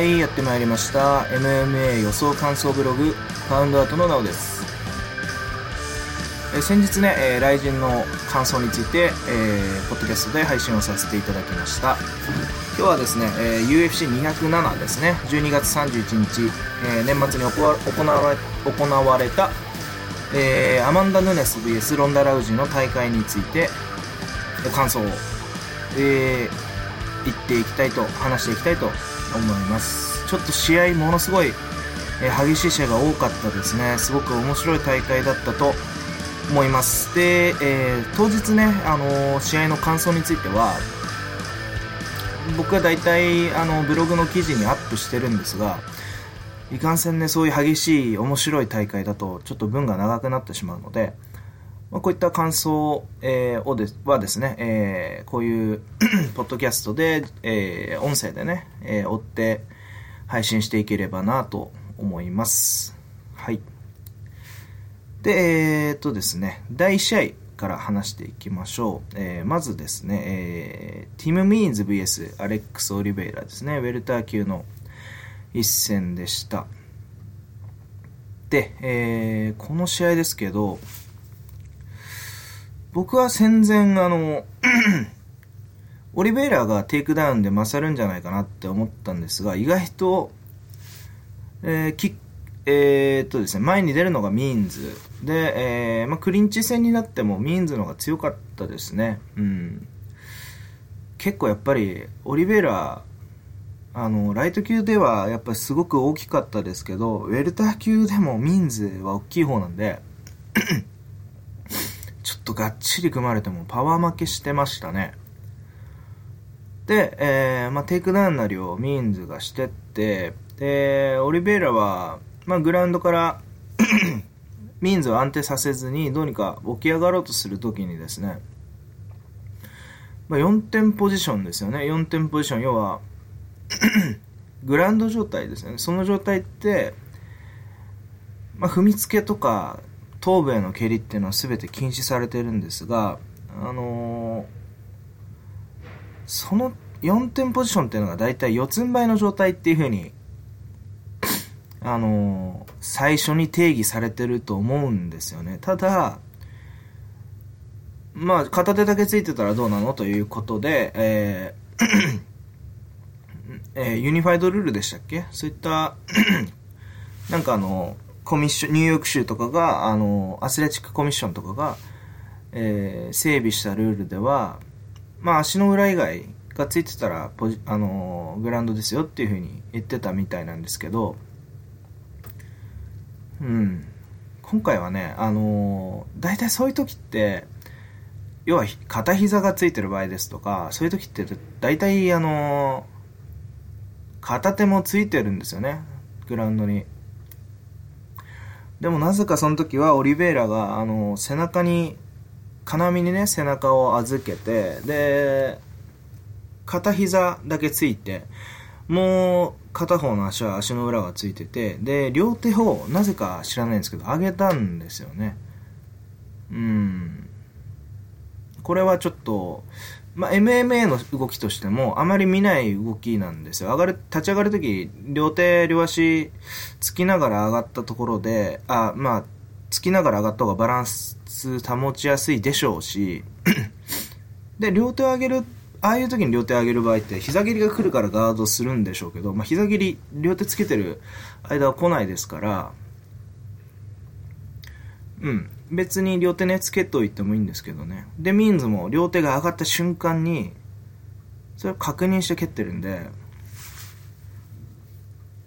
はいやってまいりました。MMA 予想感想ブログパウンドアートのなおです。え先日ね、えー、雷神の感想について、えー、ポッドキャストで配信をさせていただきました。今日はですね、えー、UFC207 ですね。12月31日、えー、年末に行わ行われ行われた、えー、アマンダ・ヌネス VS ロンダ・ラウジの大会について感想を、えー、言っていきたいと話していきたいと思います。ちょっと試合ものすごい、えー、激しい試合が多かったですね。すごく面白い大会だったと思います。で、えー、当日ね、あの、試合の感想については僕は大体あのブログの記事にアップしてるんですがいかんせんねそういう激しい面白い大会だとちょっと文が長くなってしまうので、まあ、こういった感想、えー、をではですね、えー、こういう ポッドキャストで、えー、音声でね、え追って配信していければなと思いますはいで、え、っとですね、第1試合から話していきましょう。えー、まずですね、えー、ティム・ミーンズ VS アレックス・オリベイラですね、ウェルター級の一戦でした。で、えー、この試合ですけど、僕は戦前、あの、オリベイラがテイクダウンで勝るんじゃないかなって思ったんですが、意外と、えー、キえー、っとですね、前に出るのがミーンズ。で、えー、まあ、クリンチ戦になってもミーンズの方が強かったですね。うん。結構やっぱり、オリベラ、あの、ライト級ではやっぱりすごく大きかったですけど、ウェルター級でもミーンズは大きい方なんで、とがっちり組まれてもパワー負けしてましたね。で、えー、まあ、テイクダウンなりをミーンズがしてって、で、オリベイラは、まあ、グラウンドから ミーンズを安定させずにどうにか起き上がろうとするときにですね、まあ、4点ポジションですよね。4点ポジション。要は グラウンド状態ですね。その状態って、まあ、踏みつけとか頭部への蹴りっていうのは全て禁止されてるんですがあのー、その4点ポジションっていうのが大体四つん這いの状態っていう風にあの最初に定義されてると思うんですよね。ただまあ片手だけついてたらどうなのということで、えーえー、ユニファイドルールでしたっけ？そういったなんかあのコミッションニューヨーク州とかがあのアスレチックコミッションとかが、えー、整備したルールではまあ足の裏以外がついてたらポジあのグラウンドですよっていうふうに言ってたみたいなんですけどうん。今回はね、あの、大体そういう時って、要は片膝がついてる場合ですとか、そういう時って大体あの、片手もついてるんですよね。グラウンドに。でもなぜかその時はオリベイラが、あの、背中に、金網にね、背中を預けて、で、片膝だけついて、もう片方の足は足の裏がついててで両手をなぜか知らないんですけど上げたんですよね。うん。これはちょっと、まあ、MMA の動きとしてもあまり見ない動きなんですよ。上がる立ち上がるとき両手両足つきながら上がったところであまあつきながら上がった方がバランス保ちやすいでしょうしで両手を上げるああいう時に両手上げる場合って膝蹴りが来るからガードするんでしょうけど、まあ、膝蹴り両手つけてる間は来ないですからうん。別に両手ねつけといてもいいんですけどね。でミンズも両手が上がった瞬間にそれを確認して蹴ってるんで。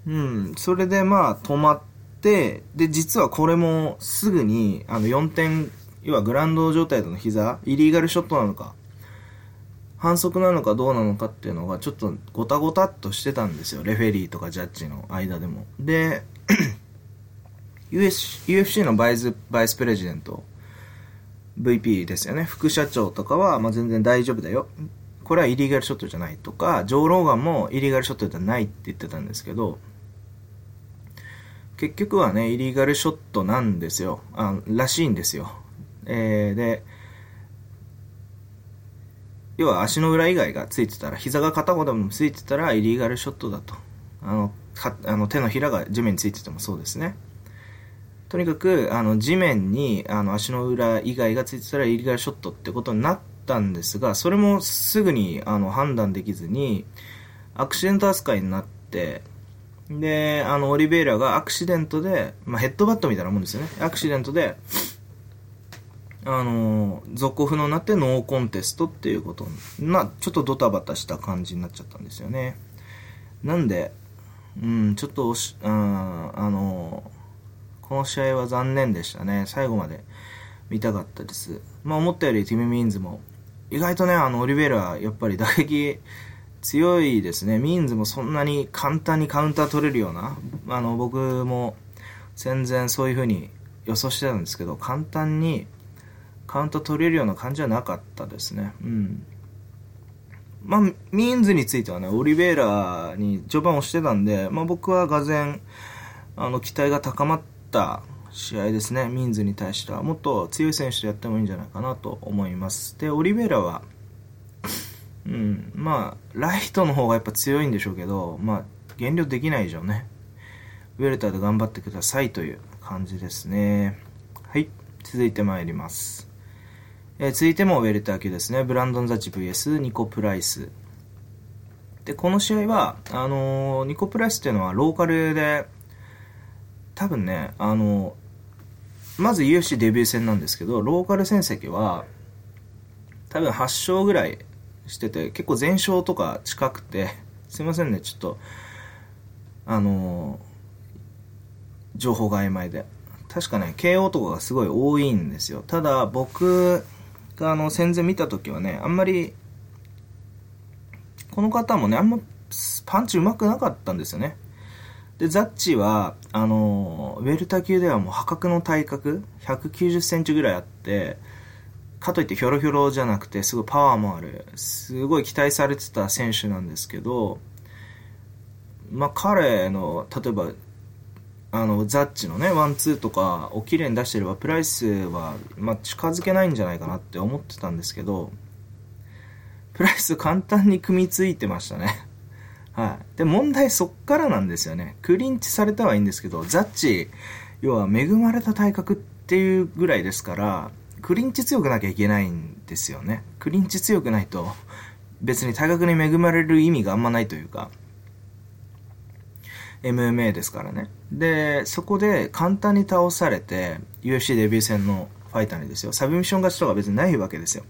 うん。それでまあ止まってで実はこれもすぐにあの4点要はグランド状態での膝イリーガルショットなのか反則なのかどうなのかっていうのがちょっとごたごたっとしてたんですよ。レフェリーとかジャッジの間でも。で US UFC のバイズバイスプレジデント VP ですよね副社長とかは、まあ、全然大丈夫だよこれはイリーガルショットじゃないとかジョー・ローガンもイリーガルショットじゃないって言ってたんですけど結局はねイリーガルショットなんですよあらしいんですよ、えー、で要は足の裏以外がついてたら、膝が片方でもついてたらイリーガルショットだと。あの、あの手のひらが地面についててもそうですね。とにかく、あの、地面に、あの、足の裏以外がついてたらイリガルショットってことになったんですが、それもすぐに、あの、判断できずに、アクシデント扱いになって、で、あの、オリベイラがアクシデントで、まあ、ヘッドバットみたいなもんですよね。アクシデントで、あの、続行不能になってノーコンテストっていうことな、ちょっとドタバタした感じになっちゃったんですよね。なんで、うん、ちょっと、あの、この試合は残念でしたね。最後まで見たかったです。まあ思ったよりティム・ミーンズも、意外とね、あの、オリベラ、やっぱり 打撃強いですね。ミーンズもそんなに簡単にカウンター取れるような、あの、僕も全然そういう風に予想してたんですけど、簡単にカウント取れるような感じはなかったですね。うん。まあ、ミーンズについてはね、オリベイラに序盤をしてたんで、まあ僕はがぜあの、期待が高まった試合ですね、ミンズに対しては。もっと強い選手とやってもいいんじゃないかなと思います。で、オリベイラは、うん、まあ、ライトの方がやっぱ強いんでしょうけど、まあ、減量できない以上ね、ウェルターで頑張ってくださいという感じですね。はい、続いてまいります。えー、続いてもウェルター級ですね。ブランドン・ザチ VS ニコ・プライス。で、この試合は、あのー、ニコ・プライスっていうのはローカルで、多分ね、あの、まず UFC デビュー戦なんですけど、ローカル戦績は、多分8勝ぐらいしてて、結構全勝とか近くて、すいませんね、ちょっと、あの情報が曖昧で。確かね、KO とかがすごい多いんですよ。ただ、僕があの戦前見た時はね、あんまり、この方もね、あんまパンチ上手くなかったんですよね。で、ザッチは、あの、ウェルター級ではもう破格の体格、190センチぐらいあって、かといってヒョロヒョロじゃなくて、すごいパワーもある、すごい期待されてた選手なんですけど、まあ彼の、例えばあの、ザッチのね、ワンツーとかを綺麗に出してれば、プライスは、まあ、近づけないんじゃないかなって思ってたんですけど、プライス簡単に組みついてましたね。はい。で、問題そっからなんですよね。クリンチされたはいいんですけど、ザッチ、要は恵まれた体格っていうぐらいですから、クリンチ強くなきゃいけないんですよね。クリンチ強くないと、別に体格に恵まれる意味があんまないというか、MMA ですからね。で、そこで簡単に倒されて、UFC デビュー戦のファイターにですよ、サブミッション勝ちとか別にないわけですよ。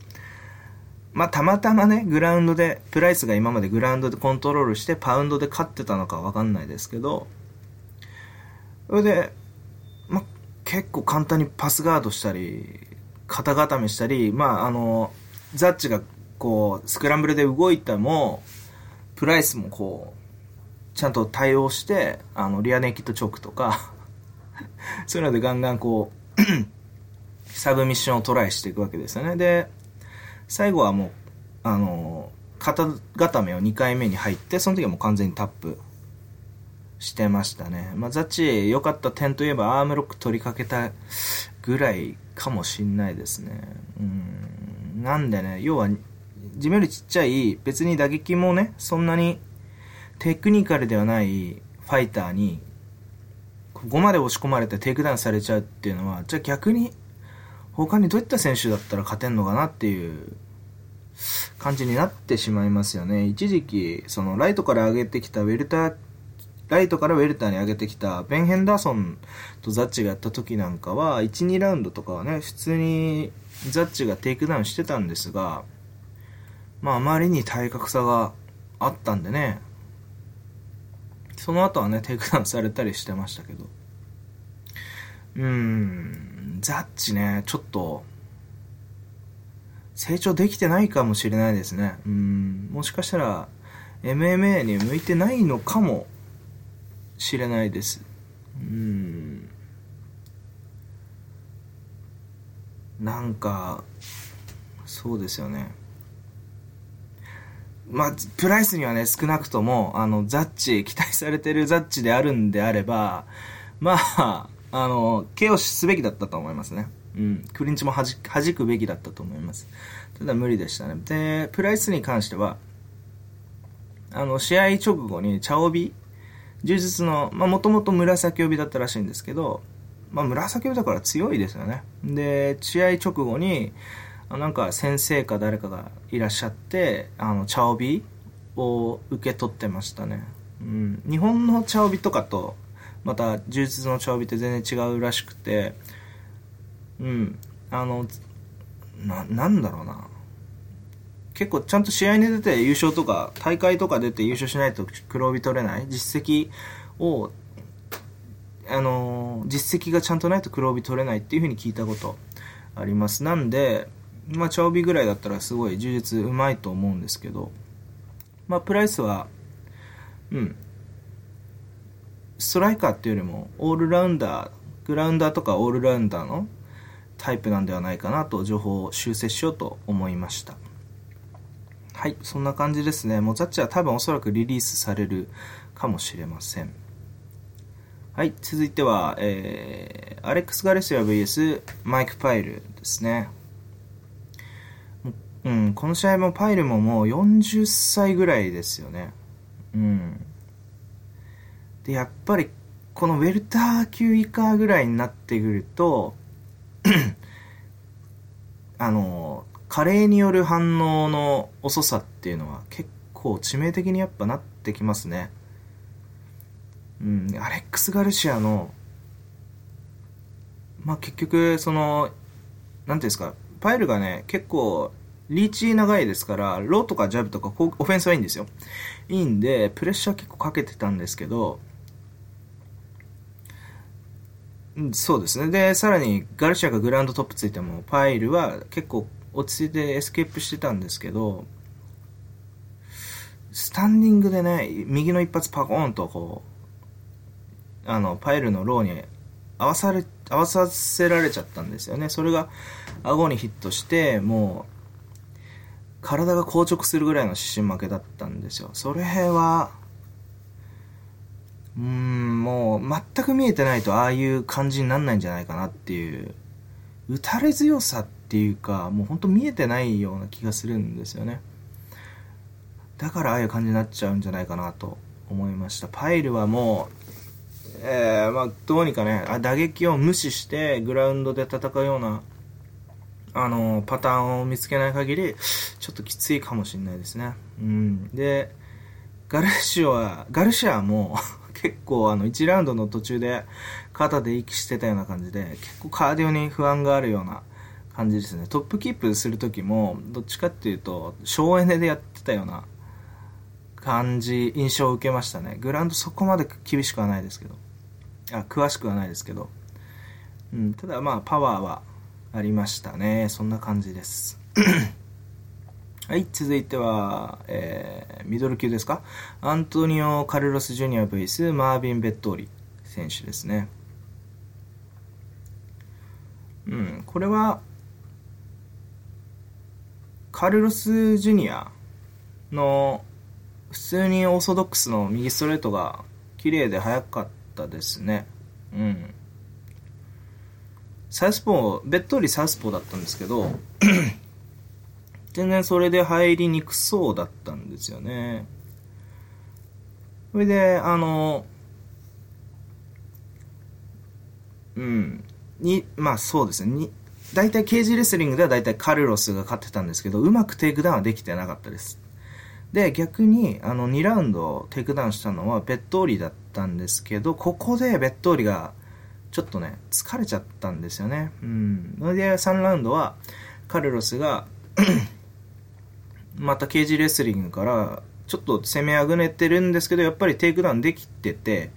まあ、たまたまね、グラウンドで、プライスが今までグラウンドでコントロールして、パウンドで勝ってたのかわかんないですけど、それで、まあ、結構簡単にパスガードしたり、肩固めしたり、まあ、あの、ザッチがこう、スクランブルで動いても、プライスもこう、ちゃんと対応して、あの、リアネイキッドチョークとか そういうのでガンガンこう サブミッションをトライしていくわけですよね。で、最後はもう、あの、肩固めを2回目に入って、その時はもう完全にタップしてましたね。まあ、ザッチ良かった点といえば、アームロック取りかけたぐらいかもしんないですね。うん。なんでね、要は、自分よりちっちゃい、別に打撃もね、そんなにテクニカルではないファイターに、ここまで押し込まれてテイクダウンされちゃうっていうのは、じゃあ逆に、他にどういった選手だったら勝てんのかなっていう感じになってしまいますよね。一時期、そのライトから上げてきたウェルター、ライトからウェルターに上げてきたベン・ヘンダーソンとザッチがやった時なんかは、1、2ラウンドとかはね、普通にザッチがテイクダウンしてたんですが、まああまりに体格差があったんでね、その後はね、テイクダウンされたりしてましたけど。うん、ザッチね、ちょっと、成長できてないかもしれないですね。うん、もしかしたら、MMA に向いてないのかもしれないです。うん。なんか、そうですよね。まあ、プライスにはね、少なくとも、あの、ザッチ、期待されてるザッチであるんであれば、まあ、あの、ケアすべきだったと思いますね。うん。クリンチもはじ、弾くべきだったと思います。ただ無理でしたね。で、プライスに関しては、あの、試合直後に、チャオビ柔術の、まあもともと紫帯だったらしいんですけど、まあ紫帯だから強いですよね。で、試合直後に、なんか先生か誰かがいらっしゃって、あの、茶帯を受け取ってましたね。うん。日本の茶帯とかと、また柔術の茶帯って全然違うらしくて、うん。あの、な、なんだろうな。結構ちゃんと試合に出て優勝とか、大会とか出て優勝しないと黒帯取れない実績を、あの実績がちゃんとないと黒帯取れないっていうふうに聞いたことあります。なんで、まあ、茶帯ぐらいだったらすごい充実うまいと思うんですけど、まあ、プライスは、うん、ストライカーっていうよりも、オールラウンダー、グラウンダーとかオールラウンダーのタイプなんではないかなと情報を修正しようと思いました。はい、そんな感じですね。モザッチは多分おそらくリリースされるかもしれません。はい、続いては、えー、アレックス・ガレシア VS マイク・パイルですね。うん、この試合もパイルももう40歳ぐらいですよね。うん。で、やっぱり、このウェルター級以下ぐらいになってくると あの、加齢による反応の遅さっていうのは結構致命的にやっぱなってきますね。うん、アレックス・ガルシアの、まあ、結局、その、なんていうんですか、パイルがね、結構、リーチ長いですから、ローとかジャブとかオフェンスはいいんですよ。いいんで、プレッシャー結構かけてたんですけど、そうですね。で、さらにガルシアがグラウンドトップついても、パイルは結構落ち着いてエスケープしてたんですけど、スタンディングでね、右の一発パコーンとこう、あの、パイルのローに合わされ、合わさせられちゃったんですよね。それが顎にヒットして、もう、体が硬直するぐらいの失神負けだったんですよ。それは、うん、もう、全く見えてないとああいう感じになんないんじゃないかなっていう、打たれ強さっていうか、もうほんと見えてないような気がするんですよね。だからああいう感じになっちゃうんじゃないかなと思いました。パイルはもう、えー、まあ、どうにかね、打撃を無視してグラウンドで戦うような、あの、パターンを見つけない限り、ちょっときついかもしれないですね。うん。で、ガルシアは、ガルシアも結構あの1ラウンドの途中で肩で息してたような感じで結構カーディオに不安があるような感じですね。トップキープする時もどっちかっていうと省エネでやってたような感じ印象を受けましたね。グラウンドそこまで厳しくはないですけど。あ詳しくはないですけど、うん、ただまあパワーはありましたね。そんな感じです。はい、続いては、えー、ミドル級ですか？アントニオ・カルロス・ジュニア VS マービン・ベットーリ選手ですね。うん、これは、カルロス・ジュニアの普通にオーソドックスの右ストレートが綺麗で速かったですね。うん。サウスポー、ベッドーリサウスポーだったんですけど全然それで入りにくそうだったんですよね。それで、あの、うん、に、まあそうですね、に、大体ケージレスリングでは大体カルロスが勝ってたんですけど、うまくテイクダウンはできてなかったです。で、逆に、あの、2ラウンドテイクダウンしたのはベッドーリだったんですけど、ここでベッドーリが、ちょっとね、疲れちゃったんですよね。うん。それで、3ラウンドは、カルロスがまたケージレスリングからちょっと攻めあぐねてるんですけどやっぱりテイクダウンできてて、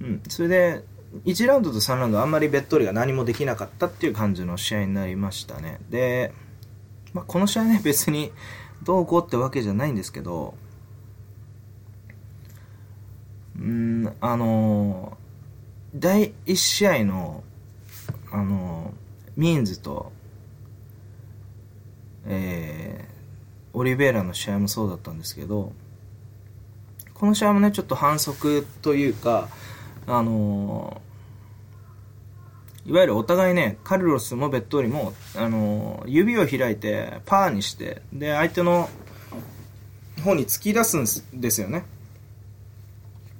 うん、それで1ラウンドと3ラウンドあんまりベッドリが何もできなかったっていう感じの試合になりましたね。で、まあ、この試合ね別にどうこうってわけじゃないんですけどうんあの第1試合のあのミーンズとえー、オリベイラの試合もそうだったんですけど、この試合もね、ちょっと反則というか、あのー、いわゆるお互いね、カルロスもベッドーリも、あのー、指を開いて、パーにして、で、相手の方に突き出すんですよね。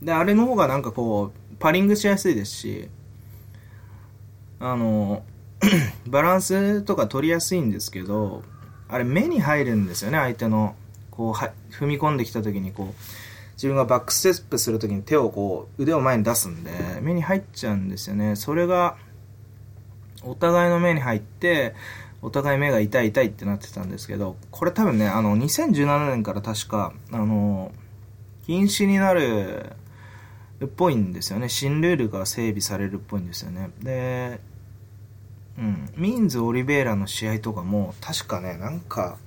で、あれの方がなんかこう、パリングしやすいですし、あの、バランスとか取りやすいんですけど、あれ目に入るんですよね、相手の。こう、は踏み込んできた時にこう、自分がバックステップする時に手をこう、腕を前に出すんで、目に入っちゃうんですよね。それが、お互いの目に入って、お互い目が痛い痛いってなってたんですけど、これ多分ね、あの、2017年から確か、あの、禁止になるっぽいんですよね。新ルールが整備されるっぽいんですよね。で、うん、ミーンズ・オリベイラの試合とかも、確かね、なんか、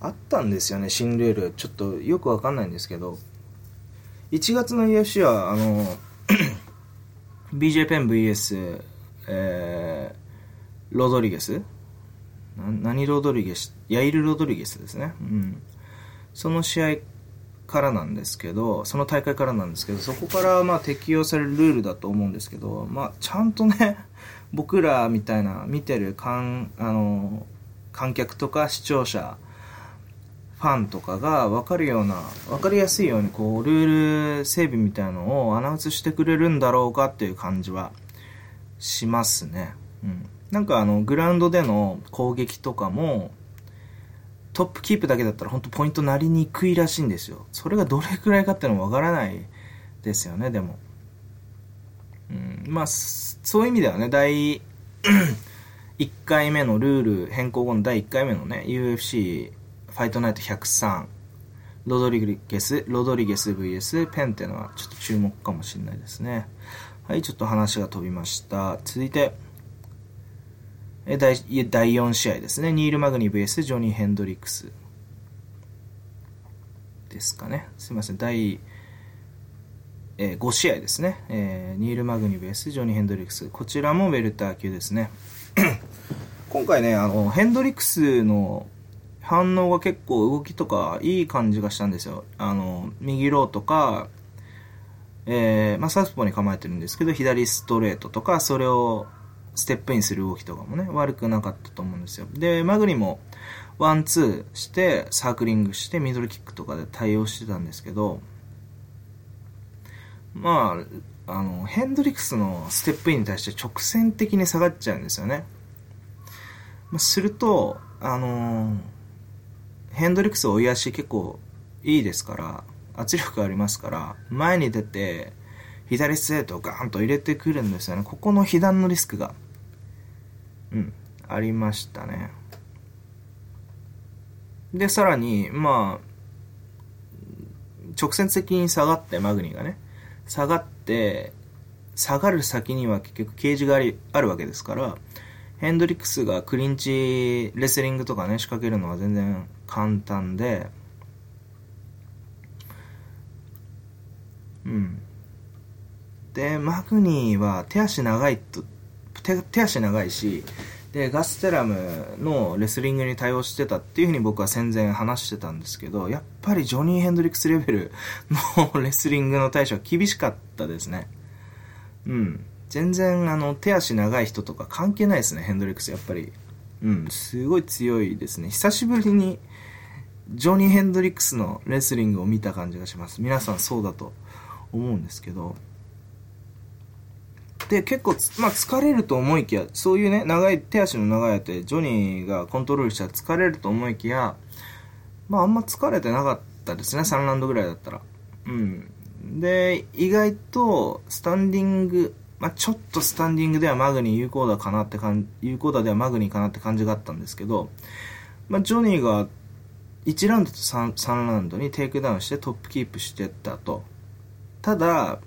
あったんですよね、新ルール。ちょっとよくわかんないんですけど、1月の UFC は、あの、BJ ペン VS、えー、ロドリゲス？何ロドリゲス？ヤイル・ロドリゲスですね。うん。その試合からなんですけど、その大会からなんですけど、そこからまあ適用されるルールだと思うんですけど、まあちゃんとね、僕らみたいな見てる観あの観客とか視聴者、ファンとかが分かるような、分かりやすいようにこうルール整備みたいのをアナウンスしてくれるんだろうかっていう感じはしますね。うん。なんかあの、グラウンドでの攻撃とかも、トップキープだけだったら本当ポイントなりにくいらしいんですよ。それがどれくらいかっていうのもわからないですよね、でも。うん、まあ、そういう意味ではね、第 1回目のルール変更後の第1回目のね、UFC ファイトナイト103、ロドリゲス、ロドリゲス VS ペンっていうのはちょっと注目かもしれないですね。はい、ちょっと話が飛びました。続いて、え第第4試合ですね。ニール・マグニ VS ジョニー・ヘンドリックス。ですかね。すいません。第、えー、5試合ですね。えー、ニール・マグニ VS ジョニー・ヘンドリックス。こちらもウェルター級ですね。今回ね、あの、ヘンドリックスの反応が結構動きとかいい感じがしたんですよ。あの、右ローとか、えー、まあ、サウスポーに構えてるんですけど、左ストレートとか、それをステップインする動きとかもね、悪くなかったと思うんですよ。で、マグニも、ワン、ツーして、サークリングして、ミドルキックとかで対応してたんですけど、まあ、あの、ヘンドリックスのステップインに対して直線的に下がっちゃうんですよね。ま、すると、あのヘンドリックス追い足結構いいですから、圧力ありますから、前に出て、左ストレートをガーンと入れてくるんですよね。ここの被弾のリスクが、うん、ありましたね。で、さらに、まあ、直接的に下がって、マグニがね、下がって、下がる先には結局ケージがありあるわけですから、ヘンドリックスがクリンチレスリングとかね、仕掛けるのは全然簡単で、うん。で、マグニーは手足長いと、手手足長いし、で、ガステラムのレスリングに対応してたっていうふうに僕は戦前話してたんですけど、やっぱりジョニー・ヘンドリックスレベルのレスリングの対処は厳しかったですね。うん。全然あの手足長い人とか関係ないですね、ヘンドリックスやっぱり。うん、すごい強いですね。久しぶりにジョニー・ヘンドリックスのレスリングを見た感じがします。皆さんそうだと思うんですけど。で、結構、まあ、疲れると思いきや、そういうね、長い、手足の長いやつジョニーがコントロールしたら疲れると思いきや、まあ、あんま疲れてなかったですね、3ラウンドぐらいだったら。うん。で、意外と、スタンディング、まあ、ちょっとスタンディングではマグニー有効だかなって感じ、有効だではマグニーかなって感じがあったんですけど、まあ、ジョニーが1ラウンドと 3, 3ラウンドにテイクダウンしてトップキープしてったと。ただ、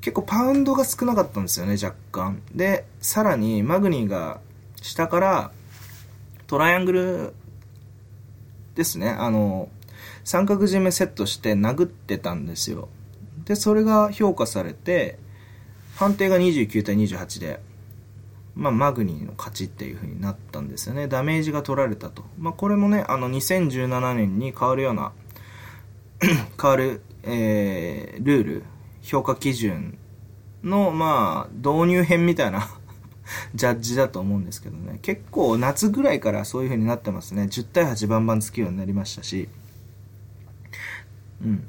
結構パウンドが少なかったんですよね、若干。で、さらにマグニーが下からトライアングルですね、あの、三角締めセットして殴ってたんですよ。で、それが評価されて、判定が29対28で、まあ、マグニーの勝ちっていう風になったんですよね。ダメージが取られたと。まあ、これもね、あの、2017年に変わるような 変わる、えー、ルール、評価基準の、まあ、導入編みたいな ジャッジだと思うんですけどね。結構夏ぐらいからそういう風になってますね。10対8バンバンつくようになりましたし。うん。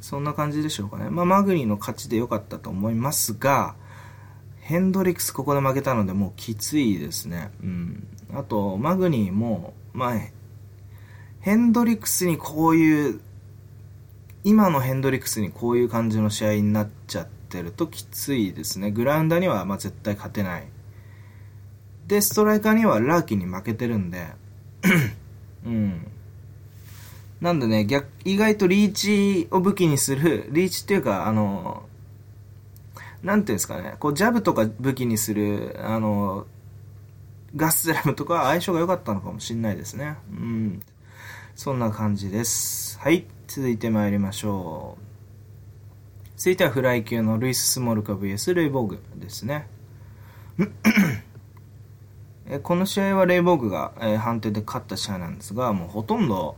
そんな感じでしょうかね。まあ、マグニーの勝ちで良かったと思いますが、ヘンドリックスここで負けたのでもうきついですね。うん。あと、マグニーも、まあ、ヘンドリックスにこういう、今のヘンドリックスにこういう感じの試合になっちゃってるときついですね。グラウンダーにはま絶対勝てない。で、ストライカーにはラーキンに負けてるんで、うん。なんでね、逆、意外とリーチを武器にする、リーチっていうか、あの、なんていうんですかね、こう、ジャブとか武器にする、あの、ガスラムとか相性が良かったのかもしれないですね。うん。そんな感じです。はい。続いて参りましょう。続いてはフライ級のルイス・スモルカ VS レイボーグですね。この試合はレイボーグが、え判定で勝った試合なんですが、もうほとんど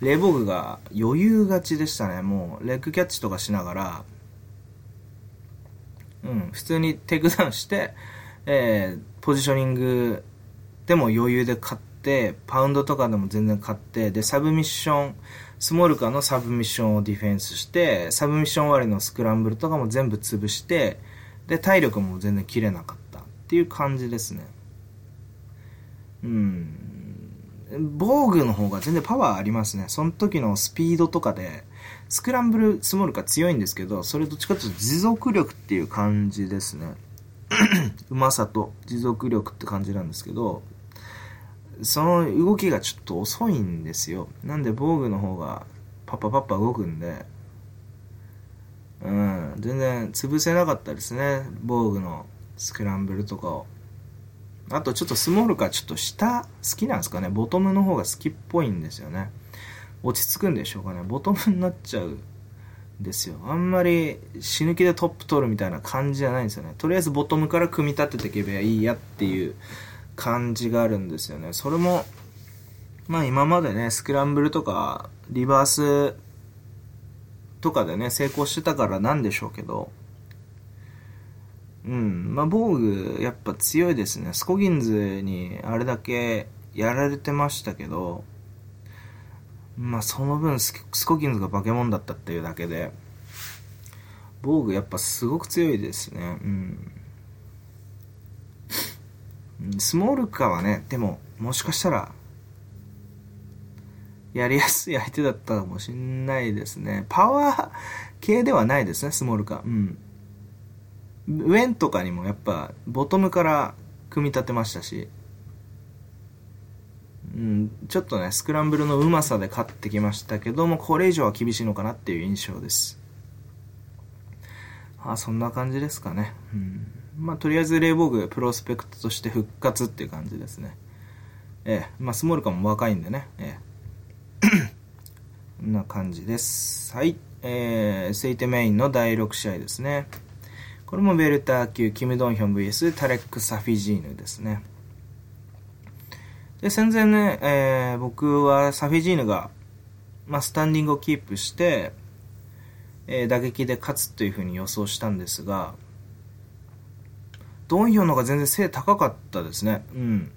レイボーグが余裕勝ちでしたね。もう、レッグキャッチとかしながら、うん、普通にテイクダウンして、えー、ポジショニングでも余裕で勝っ、パウンドとかでも全然勝って、で、サブミッション、スモールカーのサブミッションをディフェンスして、サブミッション終わりのスクランブルとかも全部潰して、で、体力も全然切れなかったっていう感じですね。うん。防具の方が全然パワーありますね。その時のスピードとかで、スクランブルスモールが強いんですけど、それどっちかというと持続力っていう感じですね。うまさと持続力って感じなんですけど、その動きがちょっと遅いんですよ。なんで防具の方がパッパパッパ動くんで、うん、全然潰せなかったですね。防具のスクランブルとかを。あとちょっとスモールかちょっと下好きなんですかね。ボトムの方が好きっぽいんですよね。落ち着くんでしょうかね。ボトムになっちゃうんですよ。あんまり死ぬ気でトップ取るみたいな感じじゃないんですよね。とりあえずボトムから組み立てていけばいいやっていう感じがあるんですよね。それも、まあ今までね、スクランブルとかリバースとかでね、成功してたからなんでしょうけど、うん。まあ、防具、やっぱ強いですね。スコギンズにあれだけやられてましたけど、まあ、その分ス、コギンズが化け物だったっていうだけで、防具やっぱすごく強いですね。うん。スモールカーはね、でも、もしかしたら、やりやすい 相手だったかもしんないですね。パワー系ではないですね、スモールカ。うん。ウェンとかにもやっぱボトムから組み立てましたし、うん、ちょっとね、スクランブルのうまさで勝ってきましたけども、これ以上は厳しいのかなっていう印象です。あ、そんな感じですかね。うん。まあ、とりあえずレイボーグプロスペクトとして復活っていう感じですね。ええ、まあ、スモールカも若いんでね。ええ。こんな感じです。はい。えー、セイテメインの第6試合ですね。これもベルター級、キム・ドンヒョン VS タレック・サフィジーヌですね。で、戦前ね、えー、僕はサフィジーヌが、まあ、スタンディングをキープして、えー、打撃で勝つというふうに予想したんですが、ドンヒョンの方が全然背高かったですね。うん。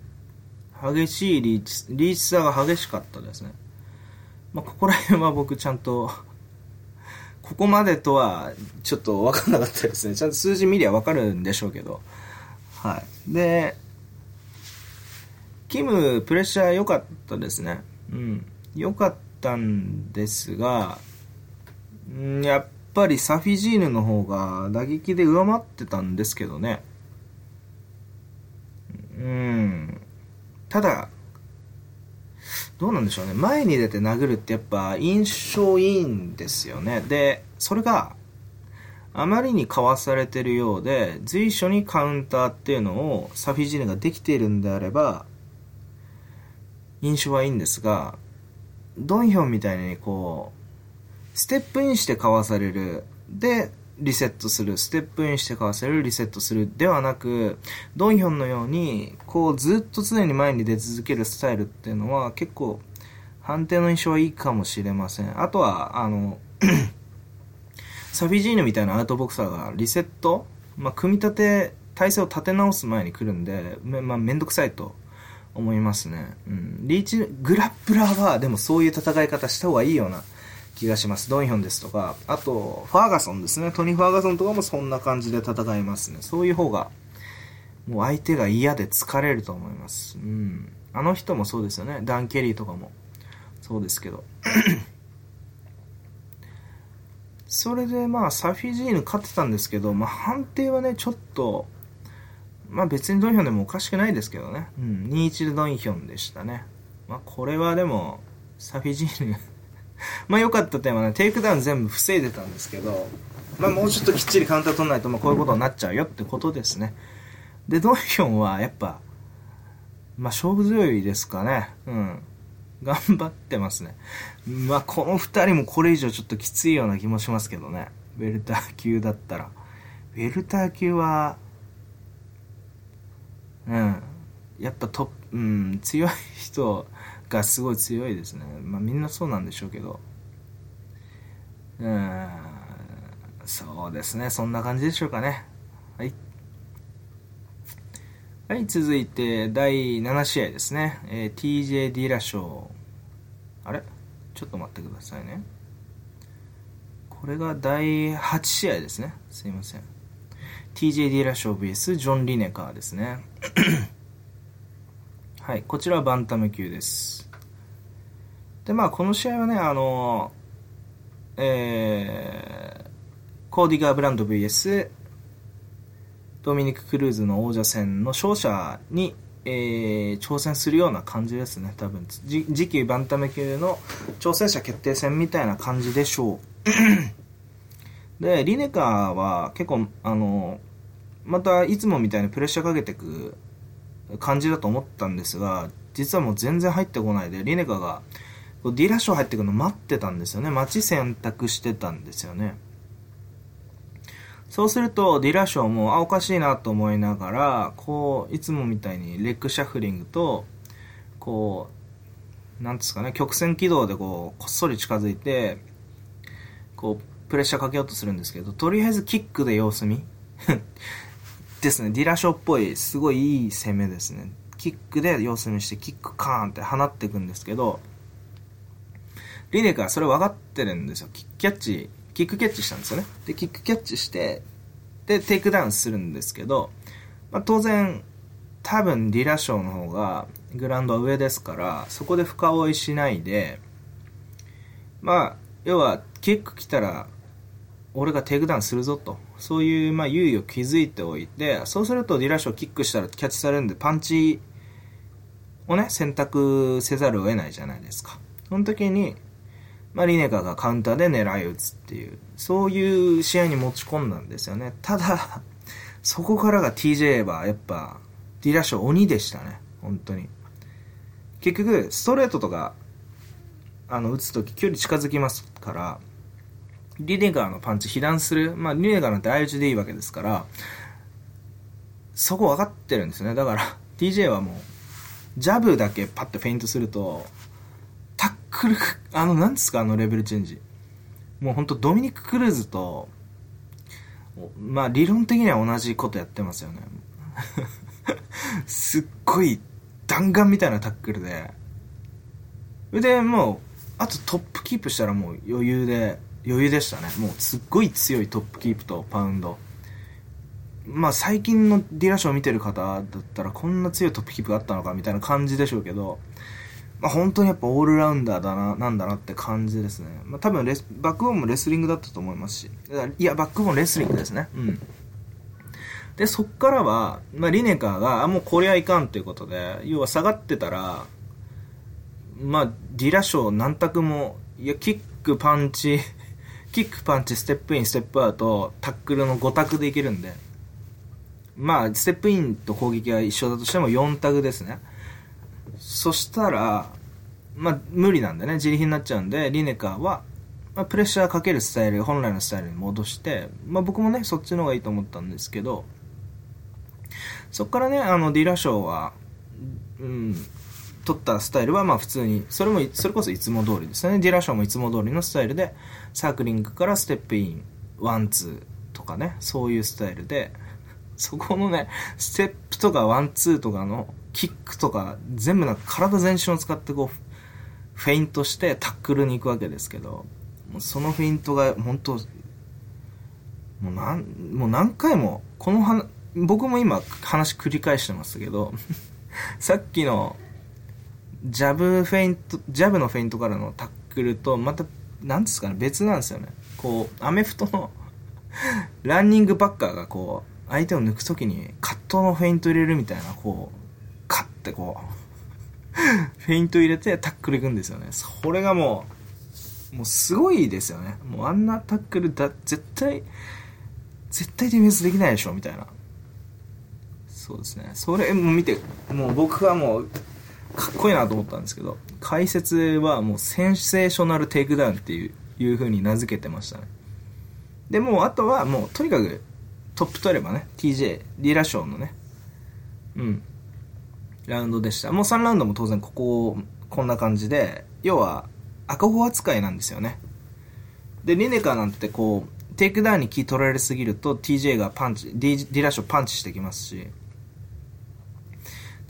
激しいリーチ、リーチ差が激しかったですね。まあ、ここら辺は僕ちゃんと ここまでとはちょっと分かんなかったですね。ちゃんと数字見りゃ分かるんでしょうけど。はい。で、キム、プレッシャー良かったですね。うん。良かったんですが、んやっぱりサフィジーヌの方が打撃で上回ってたんですけどね。うん。ただ、どうなんでしょうね。前に出て殴るってやっぱ印象いいんですよね。で、それがあまりにかわされてるようで、随所にカウンターっていうのをサフィジーヌができているんであれば、印象はいいんですが、ドンヒョンみたいにこう、ステップインしてかわされる。で、リセットする、ステップインしてかわせる、リセットするではなく、ドンヒョンのように、こうずっと常に前に出続けるスタイルっていうのは結構判定の印象はいいかもしれません。あとは、あのサフィジーヌみたいなアウトボクサーがリセット、まあ、組み立て、体勢を立て直す前に来るんで、まあ、めんどくさいと思いますね。うん。リーチ、グラップラーはでもそういう戦い方した方がいいような気がします。ドンヒョンですとか、あと、ファーガソンですね。トニー・ファーガソンとかもそんな感じで戦いますね。そういう方が、もう相手が嫌で疲れると思います。うん。あの人もそうですよね。ダン・ケリーとかも。そうですけど。それでまあ、サフィジーヌ勝ってたんですけど、まあ判定はね、ちょっと、まあ別にドンヒョンでもおかしくないですけどね。うん、2-1でドンヒョンでしたね。まあこれはでも、サフィジーヌまあ良かった点はね、テイクダウン全部防いでたんですけど、まあもうちょっときっちりカウンター取らないと、まあこういうことになっちゃうよってことですね。で、ドンヒョンはやっぱ、まあ勝負強いですかね。うん。頑張ってますね。まあこの二人もこれ以上ちょっときついような気もしますけどね。ウェルター級だったら。ウェルター級は、うん。やっぱトップ、うん、強い人がすごい強いですね。まあみんなそうなんでしょうけど。うん、そうですね。そんな感じでしょうかね。はい。はい、続いて第7試合ですね。えー、TJ ディラショー。あれ？ちょっと待ってくださいね。これが第8試合ですね。すいません。TJ ディラショー VS ジョン・リネカーですね。はい、こちらはバンタム級です。で、まあ、この試合はね、あの、えー、コーディガーブランド VS ドミニク・クルーズの王者戦の勝者に、えー、挑戦するような感じですね、多分。次期バンタム級の挑戦者決定戦みたいな感じでしょう。で、リネカーは結構、あの、またいつもみたいにプレッシャーかけてく感じだと思ったんですが、実はもう全然入ってこないで、リネカがディラッシュ入ってくるの待ってたんですよね。待ち選択してたんですよね。そうすると、ディラショーも、あ、おかしいなと思いながら、こう、いつもみたいにレッグシャフリングと、こう、なんですかね、曲線軌道でこう、こっそり近づいて、こう、プレッシャーかけようとするんですけど、とりあえずキックで様子見ですね。ディラショっぽい、すごいいい攻めですね。キックで様子見して、キックカーンって放っていくんですけど、リネカはそれ分かってるんですよ。キックキャッチ、キックキャッチしたんですよね。で、キックキャッチして、で、テイクダウンするんですけど、まあ、当然、多分ディラショーの方がグラウンドは上ですから、そこで深追いしないで、まあ、要は、キック来たら、俺がテイクダウンするぞと。そういう、まあ、優位を築いておいて、そうするとディラショーキックしたらキャッチされるんで、パンチをね、選択せざるを得ないじゃないですか。その時に、まあ、リネカがカウンターで狙い撃つっていう、そういう試合に持ち込んだんですよね。ただ、そこからが TJ はやっぱ、ディラッシュ鬼でしたね。本当に。結局、ストレートとか、あの、打つとき距離近づきますから、リネガーのパンチ被弾する。まあ、リネガーなんて相打ちでいいわけですから、そこ分かってるんですね。だから、TJ はもう、ジャブだけパッとフェイントすると、タックル、あの、なんですか、あのレベルチェンジ。もうほんとドミニク・クルーズと、まあ理論的には同じことやってますよね。すっごい弾丸みたいなタックルで。で、もう、あとトップキープしたらもう余裕で、余裕でしたね。もうすっごい強いトップキープとパウンド。まあ最近のディラショー見てる方だったらこんな強いトップキープがあったのかみたいな感じでしょうけど、まあ、本当にやっぱオールラウンダーだな、なんだなって感じですね。まあ、多分レス、バックボーンもレスリングだったと思いますし。いや、バックボーンレスリングですね。うん。で、そっからは、まあ、リネカーが、あ、もうこれはいかんということで、要は下がってたら、まあ、ディラショー何択も、いや、キック、パンチ、キック、パンチ、ステップイン、ステップアウト、タックルの5択でいけるんで、まあ、ステップインと攻撃は一緒だとしても4択ですね。そしたら、まあ、無理なんでね、自力になっちゃうんで、リネカーは、まあ、プレッシャーかけるスタイル、本来のスタイルに戻して、まあ、僕もね、そっちの方がいいと思ったんですけど、そっからね、あの、ディラショーは、うん、取ったスタイルは、まあ普通に、それも、それこそいつも通りですね。ディラショーもいつも通りのスタイルで、サークリングからステップイン、ワン、ツーとかね、そういうスタイルで、そこのね、ステップとかワン、ツーとかのキックとか全部なんか体全身を使ってこうフェイントしてタックルに行くわけですけどもうそのフェイントが本当もうなんもう何回もこの話僕も今話繰り返してますけど さっきのジャブフェイントジャブのフェイントからのタックルとまた何ですかね別なんですよね。こうアメフトの ランニングバッカーがこう相手を抜く時にカットのフェイント入れるみたいなこうカッてこう フェイント入れてタックルいくんですよね。それがもうもうすごいですよね。もうあんなタックルだ絶対絶対ディフェンスできないでしょみたいな。そうですね。それも見てもう僕はもうかっこいいなと思ったんですけど解説はもうセンセーショナルテイクダウンっていういう風に名付けてましたね。でもうあとはもうとにかくトップ取ればね TJ ディラショーのねうんラウンドでした。もう3ラウンドも当然こここんな感じで要は赤子扱いなんですよね。でリネカーなんてこうテイクダウンに気取られすぎると TJ がパンチディラショーパンチしてきますし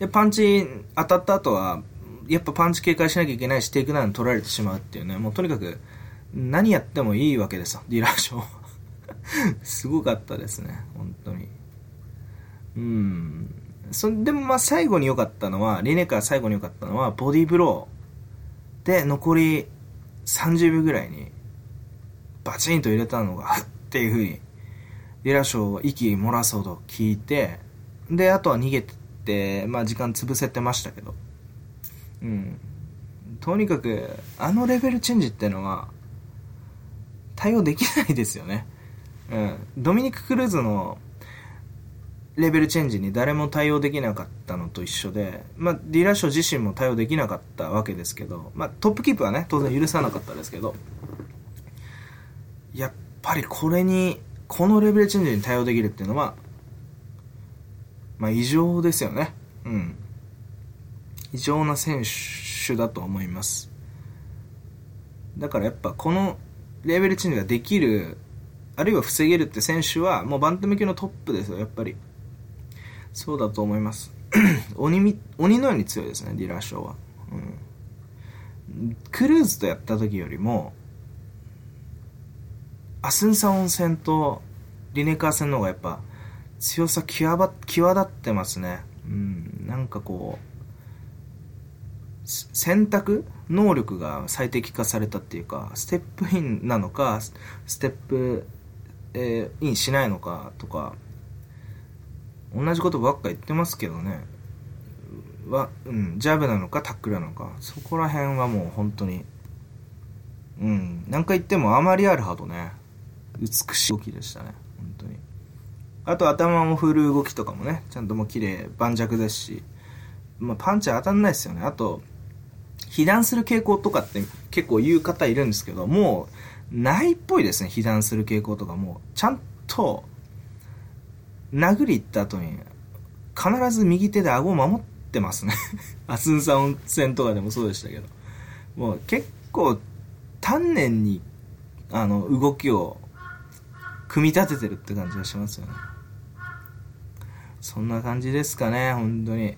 で、パンチ当たった後は、やっぱパンチ警戒しなきゃいけないし、テイクダウン取られてしまうっていうね、もうとにかく、何やってもいいわけですよ、ディラーショー。すごかったですね、本当に。うん。そでもまあ最後に良かったのは、リネカー最後に良かったのは、ボディーブローで残り30秒ぐらいに、バチンと入れたのが、っていう風に、ディラーショー息漏らすほど聞いて、で、あとは逃げて、て、まあ時間潰せてましたけど。うん。とにかく、あのレベルチェンジってのは、対応できないですよね。うん。ドミニク・クルーズのレベルチェンジに誰も対応できなかったのと一緒で、まあ、ディラショ自身も対応できなかったわけですけど、まあ、トップキープはね、当然許さなかったですけど、やっぱりこれに、このレベルチェンジに対応できるっていうのは、まあ、異常ですよね。うん。異常な選手だと思います。だからやっぱこのレベルチェンジができる、あるいは防げるって選手はもうバンタム級のトップですよ、やっぱり。そうだと思います。鬼鬼のように強いですね、ディラーショーは。うん。クルーズとやった時よりも、アスンサ温泉とリネカー戦の方がやっぱ強さ際ば際立ってますね。うん、なんかこう、選択能力が最適化されたっていうか、ステップインなのか、ステップ、えー、インしないのかとか、同じことばっか言ってますけどね。は、うん、ジャブなのかタックルなのか、そこら辺はもう本当に、うん、なんか言ってもあまりあるほどね、美しい動きでしたね。本当にあと頭も振る動きとかもね、ちゃんともう綺麗、盤石ですし、まあ、パンチ当たんないですよね。あと、被弾する傾向とかって結構言う方いるんですけど、もう、ないっぽいですね、被弾する傾向とかも。ちゃんと、殴り行った後に、必ず右手で顎を守ってますね。アスンサ温泉とかでもそうでしたけど。もう結構、丹念に、あの、動きを組み立ててるって感じがしますよね。そんな感じですかね、本当に。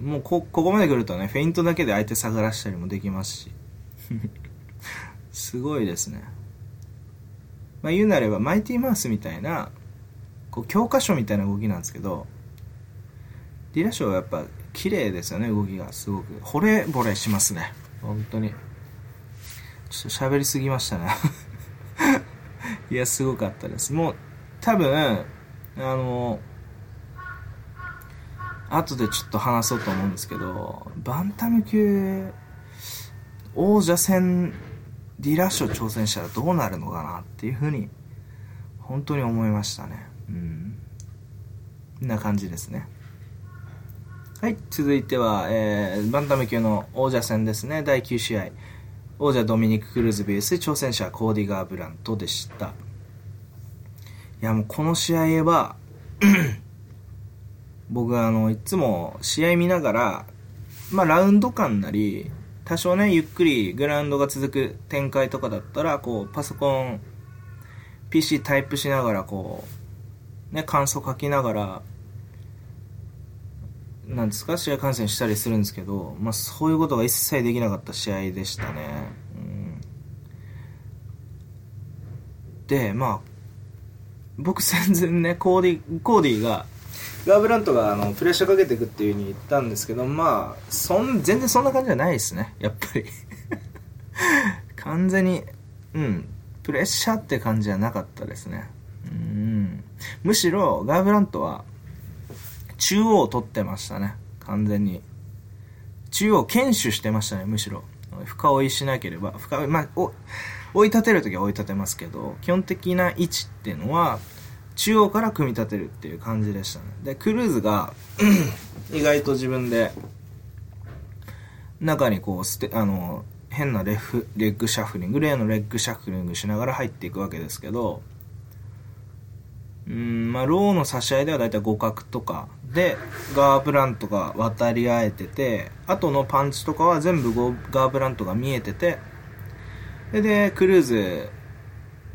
うん、もうこ、ここまで来るとね、フェイントだけで相手下がらしたりもできますし。すごいですね。まあ言うなれば、マイティマウスみたいな、こう、教科書みたいな動きなんですけど、ディラショーはやっぱ綺麗ですよね、動きが。すごく。惚れ惚れしますね。本当に。ちょっと喋りすぎましたね。いや、すごかったです。もう、多分、あの、後でちょっと話そうと思うんですけど、バンタム級王者戦ディラッシュ挑戦したらどうなるのかなっていうふうに、本当に思いましたね。うん。な感じですね。はい、続いては、えー、バンタム級の王者戦ですね、第9試合。王者ドミニク・クルーズベース挑戦者コーディ・ガーブラントでしたいやもうこの試合は僕あのいつも試合見ながらまあラウンド感なり多少ねゆっくりグラウンドが続く展開とかだったらこうパソコン PC タイプしながらこうね感想書きながらなんですか？試合観戦したりするんですけど、まあ、そういうことが一切できなかった試合でしたね。で、まあ、僕戦前ね、コーディ、コーディが、ガーブラントがあのプレッシャーかけていくっていう風に言ったんですけど、まあ、そん、全然そんな感じじゃないですね、やっぱり。完全に、うん、プレッシャーって感じじゃなかったですね。うん。むしろ、ガーブラントは、中央を取ってましたね、完全に。中央堅守してましたね、むしろ。深追いしなければ、深追い、まあ、追い立てるときは追い立てますけど、基本的な位置っていうのは、中央から組み立てるっていう感じでしたね。で、クルーズが 意外と自分で、中にこう、捨て、あの、変なレフ、レッグシャッフリング、例のレッグシャッフリングしながら入っていくわけですけど、うん、まあ、ローの差し合いではだいたい互角とか、で、ガーブラントが渡り合えてて、後のパンチとかは全部ガーブラントが見えてて、で、クルーズ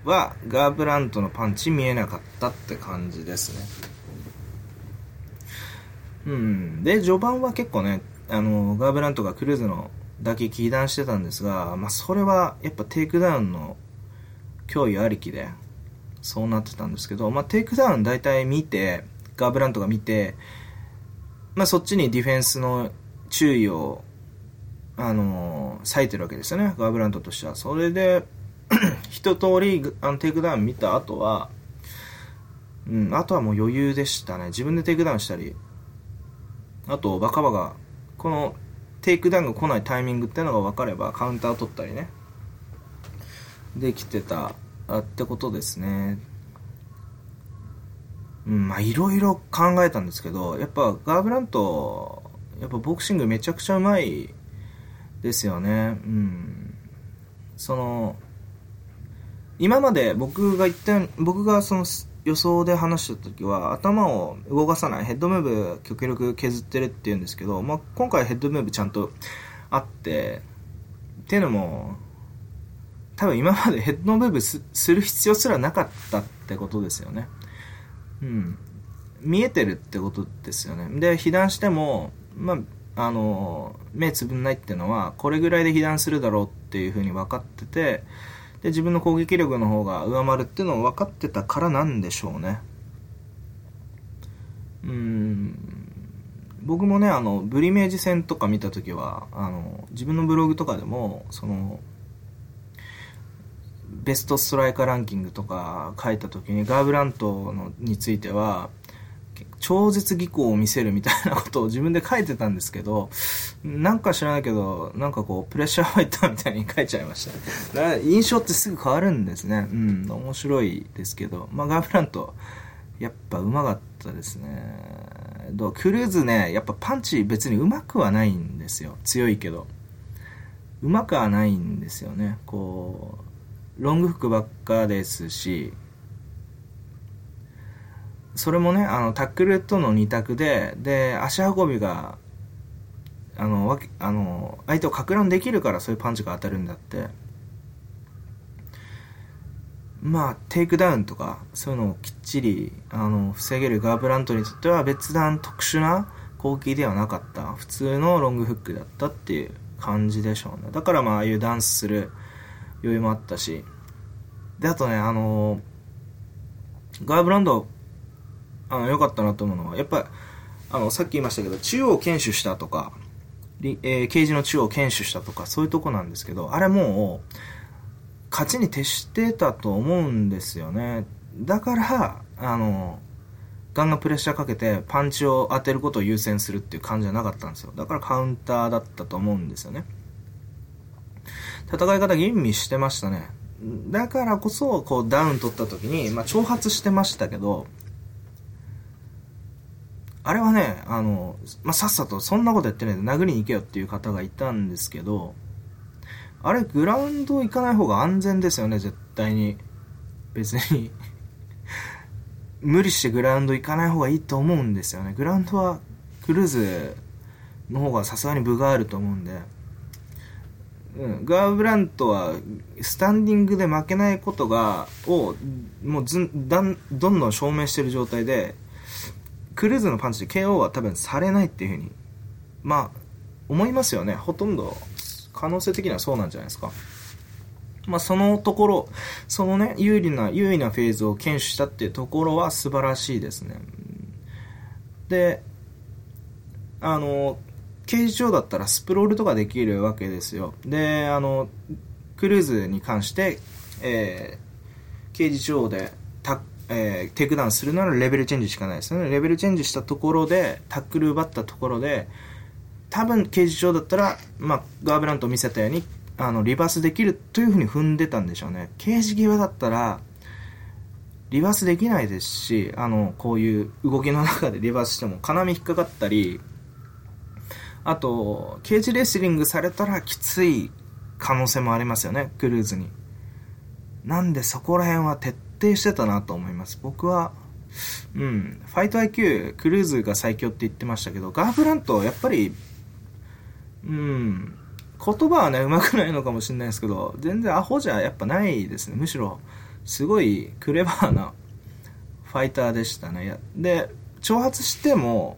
はガーブラントのパンチ見えなかったって感じですね。うん。で、序盤は結構ね、あの、ガーブラントがクルーズの打撃被弾してたんですが、まあ、それはやっぱテイクダウンの脅威ありきで、そうなってたんですけど、まあ、テイクダウン大体見て、ガーブラントが見て、まあ、そっちにディフェンスの注意をあのー、割いてるわけですよね、ガーブラントとしては。それで、一通りあのテイクダウン見た後は、うん、あとはもう余裕でしたね。自分でテイクダウンしたり、あと、バカバカ、このテイクダウンが来ないタイミングっていうのが分かれば、カウンターを取ったりね、できてたってことですね。うん、まあ、いろいろ考えたんですけど、やっぱガーブラント、やっぱボクシングめちゃくちゃうまいですよね。うん。その、今まで僕が言った、僕がその予想で話した時は頭を動かさないヘッドムーブ極力削ってるって言うんですけど、まあ、今回ヘッドムーブちゃんとあってっていうのも多分今まで ヘッドムーブする必要すらなかったってことですよね。うん。見えてるってことですよね。で被弾してもまああの目つぶんないっていうのはこれぐらいで被弾するだろうっていうふうに分かっててで自分の攻撃力の方が上回るっていうのを分かってたからなんでしょうね。うん。僕もねあのブリメージ戦とか見た時はあの自分のブログとかでもそのベストストライカーランキングとか書いた時にガーブラントのについては超絶技巧を見せるみたいなことを自分で書いてたんですけど、なんか知らないけど、なんかこう、プレッシャーファイターみたいに書いちゃいました。だから印象ってすぐ変わるんですね。うん、面白いですけど。まあ、ガーブラント、やっぱ上手かったですね。どうクルーズね、やっぱパンチ別に上手くはないんですよ。強いけど。上手くはないんですよね。こう、ロングフックばっかですし、それもね、あの、タックルとの2択で、で、足運びが、あの、わけ、あの、相手をかく乱できるからそういうパンチが当たるんだって、まあ、テイクダウンとか、そういうのをきっちり、あの、防げるガーブラントにとっては別段特殊な攻撃ではなかった。普通のロングフックだったっていう感じでしょうね。だからまあ、ああいうダンスする余裕もあったし。で、あとね、あの、ガーブランドあの、良かったなと思うのは、やっぱ、あの、さっき言いましたけど、中央を堅守したとか、えー、ケージの中央を堅守したとか、そういうとこなんですけど、あれもう、勝ちに徹してたと思うんですよね。だから、あの、ガンガンプレッシャーかけてパンチを当てることを優先するっていう感じじゃなかったんですよ。だからカウンターだったと思うんですよね。戦い方吟味してましたね。だからこそ、こうダウン取った時に、まあ挑発してましたけど、あれはね、あの、まあ、さっさとそんなことやってないで殴りに行けよっていう方がいたんですけど、あれグラウンド行かない方が安全ですよね、絶対に。別に無理してグラウンド行かない方がいいと思うんですよね。グラウンドはクルーズの方がさすがに分があると思うんで。うん、ガーブラントはスタンディングで負けないことがをもうずだんどんどん証明してる状態でクルーズのパンチで KO は多分されないっていうふうに、まあ、思いますよね。ほとんど、可能性的にはそうなんじゃないですか。まあ、そのところ、そのね、有利な、優位なフェーズを堅守したっていうところは素晴らしいですね。で、あの、ケージ上だったらスプロールとかできるわけですよ。で、あの、クルーズに関して、えー、ケージ上でタえー、テイクダウンするならレベルチェンジしかないですね。レベルチェンジしたところで、タックル奪ったところで、多分刑事上だったら、まあ、ガーブラント見せたように、あの、リバースできるというふうに踏んでたんでしょうね。刑事際だったら、リバースできないですし、あの、こういう動きの中でリバースしても、金網引っかかったり、あと、ケージレスリングされたらきつい可能性もありますよね、クルーズに。なんでそこら辺は徹底してたなと思います。僕は、うん、ファイト IQ、クルーズが最強って言ってましたけど、ガーブラント、やっぱり、うん、言葉はね、うまくないのかもしれないですけど、全然アホじゃやっぱないですね。むしろ、すごいクレバーなファイターでしたね。で、挑発しても、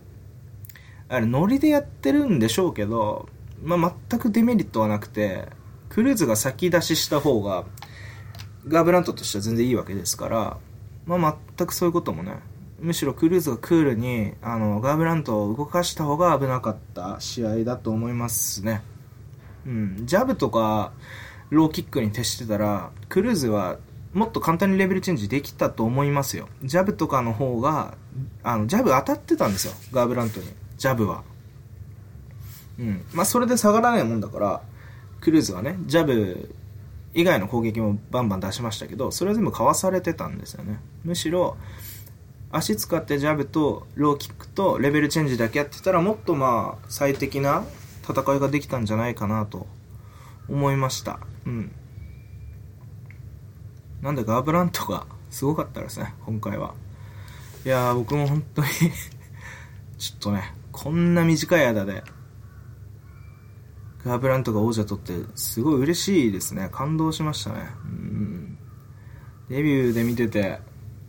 あれ、ノリでやってるんでしょうけど、まあ、全くデメリットはなくて、クルーズが先出しした方が、ガーブラントとしては全然いいわけですから、まあ、全くそういうこともね、むしろクルーズがクールに、あの、ガーブラントを動かした方が危なかった試合だと思いますね。うん、ジャブとかローキックに徹してたらクルーズはもっと簡単にレベルチェンジできたと思いますよ。ジャブとかの方があのジャブ当たってたんですよガーブラントに。ジャブは。うん。まあそれで下がらないもんだからクルーズはねジャブ以外の攻撃もバンバン出しましたけどそれは全部かわされてたんですよねむしろ足使ってジャブとローキックとレベルチェンジだけやってたらもっとまあ最適な戦いができたんじゃないかなと思いました。うん。なんでガーブラントがすごかったですね、今回は。いやー、僕も本当に ちょっとね、こんな短い間で、ガーブラントが王者取って、すごい嬉しいですね。感動しましたね。うん。デビューで見てて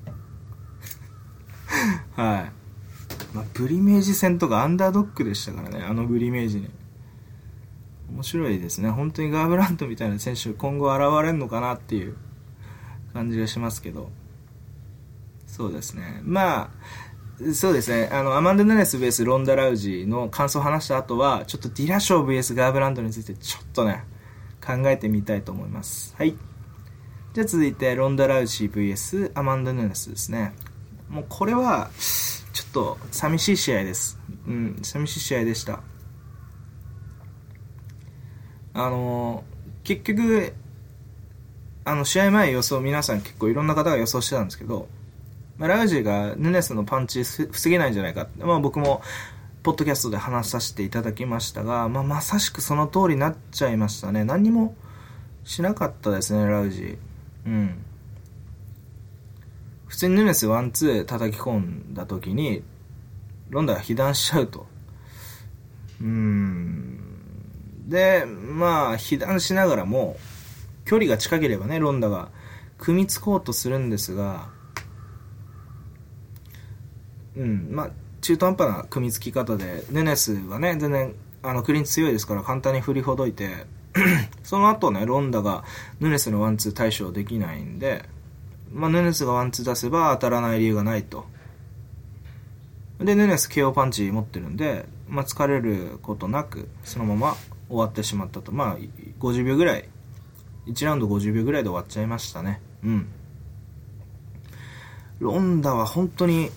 はい。まあ、ブリメージ戦とかアンダードックでしたからね、あのブリメージに。面白いですね。本当にガーブラントみたいな選手今後現れるのかなっていう感じがしますけど。そうですね。まあ、そうですね。あの、アマンド・ヌネス VS ロンダ・ラウジの感想を話した後は、ちょっとディラショー VS ガーブランドについてちょっとね、考えてみたいと思います。はい。じゃあ続いて、ロンダ・ラウジ VS アマンド・ヌネスですね。もうこれは、ちょっと寂しい試合です。うん、寂しい試合でした。あの結局あの試合前予想皆さん結構いろんな方が予想してたんですけど、まあ、ラウジがヌネスのパンチ防げないんじゃないか。って、まあ、僕もポッドキャストで話させていただきましたが、まあ、まさしくその通りになっちゃいましたね。何にもしなかったですねラウジうん。普通にヌネスワンツー叩き込んだ時にロンダが被弾しちゃうと。うん。で、まあ、被弾しながらも、距離が近ければね、ロンダが組みつこうとするんですが、うん、まあ、中途半端な組みつき方で、ネネスはね、全然、あの、クリンチ強いですから簡単に振りほどいて、その後ね、ロンダがヌネスのワンツー対処できないんで、まあ、ヌネスがワンツー出せば当たらない理由がないと。で、ヌネス KO パンチ持ってるんで、まあ、疲れることなく、そのまま終わってしまったと。まあ、50秒ぐらい、1ラウンド50秒ぐらいで終わっちゃいましたね。うん。ロンダは本当に、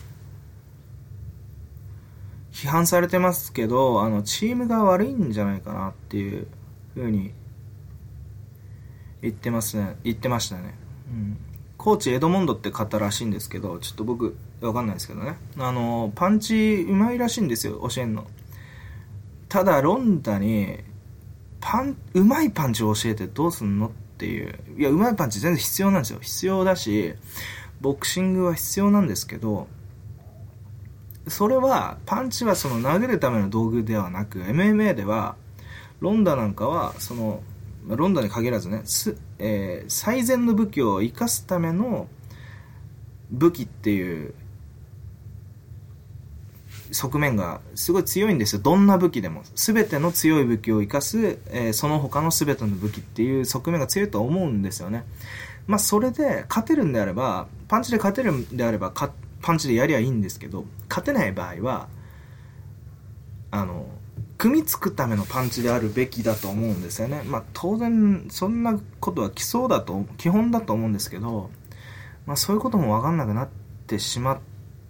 批判されてますけど、あの、チームが悪いんじゃないかなっていう風に言ってますね、言ってましたね。うん。コーチエドモンドって方らしいんですけど、ちょっと僕、わかんないですけどね。あの、パンチうまいらしいんですよ、教えんの。ただ、ロンダに、パン、うまいパンチを教えてどうすんのっていう。いや、うまいパンチ全然必要なんですよ。必要だし、ボクシングは必要なんですけど、それは、パンチはその殴るための道具ではなく、MMA では、ロンダなんかは、その、ロンダに限らずね、すえー、最善の武器を生かすための武器っていう側面がすごい強いんですよ。どんな武器でも。すべての強い武器を活かす、えー、その他のすべての武器っていう側面が強いと思うんですよね。まあ、それで勝てるんであれば、パンチで勝てるんであれば、パンチでやりゃいいんですけど、勝てない場合は、あの、組みつくためのパンチであるべきだと思うんですよね。まあ、当然、そんなことは基礎だと、基本だと思うんですけど、まあ、そういうこともわかんなくなってしまっ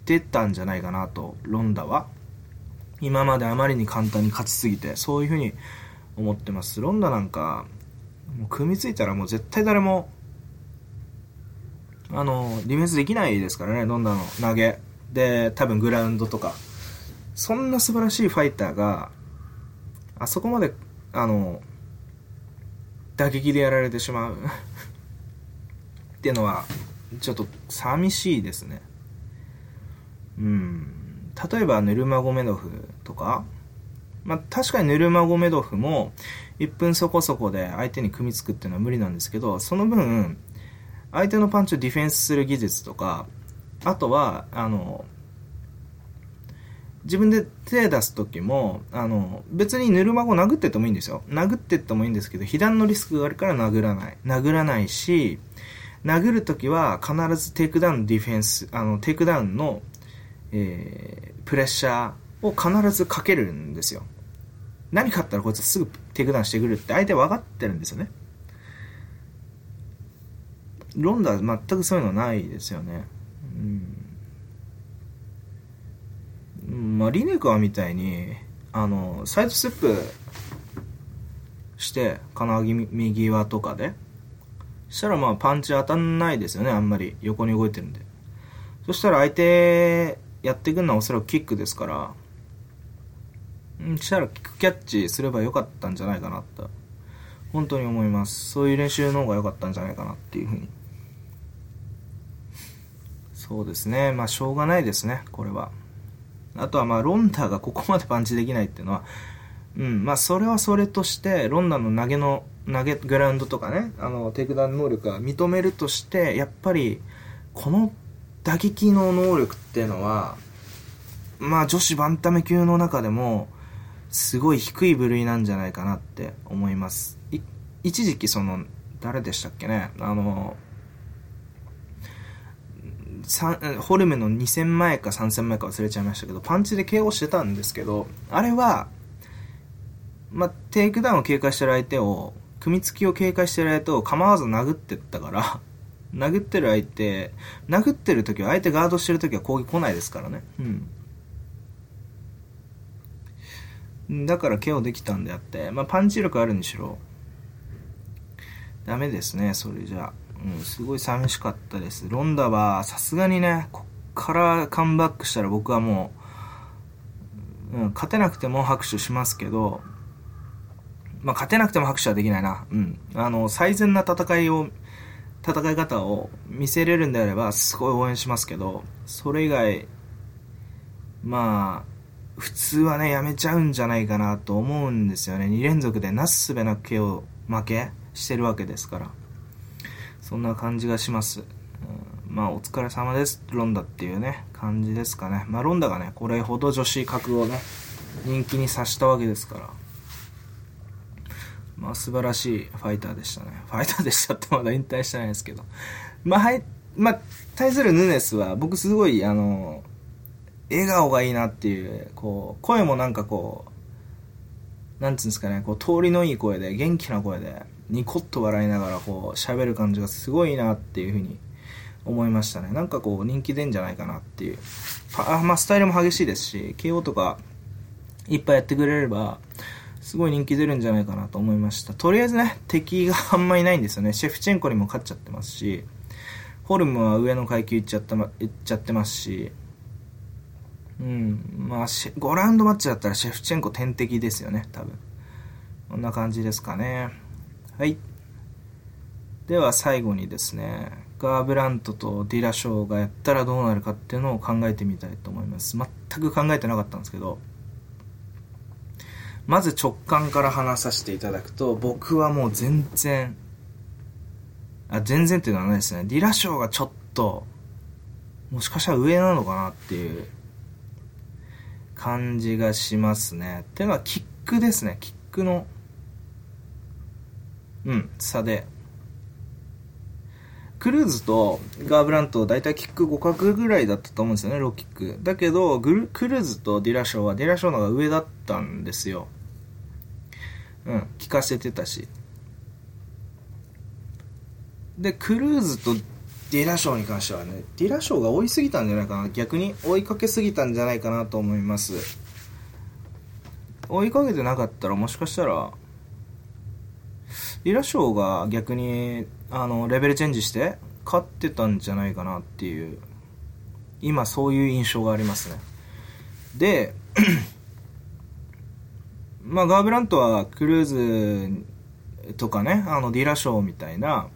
てたんじゃないかなと、ロンダは。今まであまりに簡単に勝ちすぎて、そういうふうに思ってます。ロンダなんか、もう組みついたらもう絶対誰もあの、ディフェンスできないですからね、ロンダの投げ。で、多分グラウンドとか。そんな素晴らしいファイターが、あそこまで、あの、打撃でやられてしまう っていうのは、ちょっと寂しいですね。うん。例えば、ヌルマゴメドフとか、まあ、確かにヌルマゴメドフも、1分そこそこで相手に組みつくっていうのは無理なんですけど、その分、相手のパンチをディフェンスする技術とか、あとは、あの、自分で手出す時も、あの、別にヌルマゴ殴ってってもいいんですよ。殴ってってもいいんですけど、被弾のリスクがあるから殴らない。殴らないし、殴るときは必ずテイクダウンディフェンス、あの、テイクダウンの、えー、プレッシャーを必ずかけるんですよ。何かあったらこいつすぐテイクダウンしてくるって相手分かってるんですよね。ロンダは全くそういうのないですよね。うん。まあ、リネカーみたいに、あの、サイドステップして、金網右側とかで、したらまあパンチ当たんないですよね、あんまり。横に動いてるんで。そしたら相手やってくるのはおそらくキックですから、うん、したらキックキャッチすればよかったんじゃないかなと、本当に思います。そういう練習の方が良かったんじゃないかなっていうふうにそうですね。まあ、しょうがないですね、これは。あとは、まあ、ロンダがここまでパンチできないっていうのは、うん、まあ、それはそれとして、ロンダの投げの、投げ、グラウンドとかね、あの、テイクダウン能力が認めるとして、やっぱり、この打撃の能力っていうのは、まあ、女子バンタム級の中でも、すごい低い部類なんじゃないかなって思います。一時期その、誰でしたっけね、あの、ホルムの2戦前か3戦前か忘れちゃいましたけど、パンチで KO してたんですけど、あれは、まあ、テイクダウンを警戒してる相手を、組みつきを警戒してる相手を構わず殴ってったから、殴ってる相手、殴ってる時は相手ガードしてる時は攻撃来ないですからね。うん。だから KO できたんであって、まあ、パンチ力あるにしろ、ダメですね、それじゃあ。うん、すごい寂しかったです。ロンダは、さすがにね、こっからカムバックしたら僕はもう、うん、勝てなくても拍手しますけど、まあ、勝てなくても拍手はできないな。うん。あの、最善な戦いを、戦い方を見せれるんであれば、すごい応援しますけど、それ以外、まあ、普通はね、やめちゃうんじゃないかなと思うんですよね。2連続でなすすべなく KO 負けしてるわけですから。そんな感じがします。まあ、お疲れ様です、ロンダっていうね、感じですかね。まあ、ロンダがね、これほど女子格をね、人気にさしたわけですから。まあ、素晴らしいファイターでしたね。ファイターでしたってまだ引退してないですけど。まあ、はい、まあ、対するヌネスは、僕すごい、あの、笑顔がいいなっていう、こう、声もなんかこう、なんつうんですかね、こう、通りのいい声で、元気な声で、ニコッと笑いながらこう喋る感じがすごいなっていうふうに思いましたね。なんかこう人気出んじゃないかなっていう。あまあスタイルも激しいですし KO とかいっぱいやってくれればすごい人気出るんじゃないかなと思いました。とりあえずね敵があんまりないんですよね。シェフチェンコにも勝っちゃってますしホルムは上の階級行っちゃった、行っちゃってますし。うんまあ5ラウンドマッチだったらシェフチェンコ天敵ですよね多分。こんな感じですかね。はい。では最後にですね、ガーブラントとディラショーがやったらどうなるかっていうのを考えてみたいと思います。全く考えてなかったんですけど、まず直感から話させていただくと、僕はもう全然、あ、全然っていうのはないですね。ディラショーがちょっと、もしかしたら上なのかなっていう感じがしますね。っていうのは、キックですね。キックの、うん、差で。クルーズとガーブラント、だいたいキック互角ぐらいだったと思うんですよね、ローキック。だけど、クルーズとディラショーは、ディラショーの方が上だったんですよ。うん、聞かせてたし。で、クルーズとディラショーに関してはね、ディラショーが追いすぎたんじゃないかな。逆に追いかけすぎたんじゃないかなと思います。追いかけてなかったらもしかしたら、ディラショーが逆に、あの、レベルチェンジして勝ってたんじゃないかなっていう、今そういう印象がありますね。で、まあ、ガーブラントはクルーズとかね、あの、ディラショーみたいな、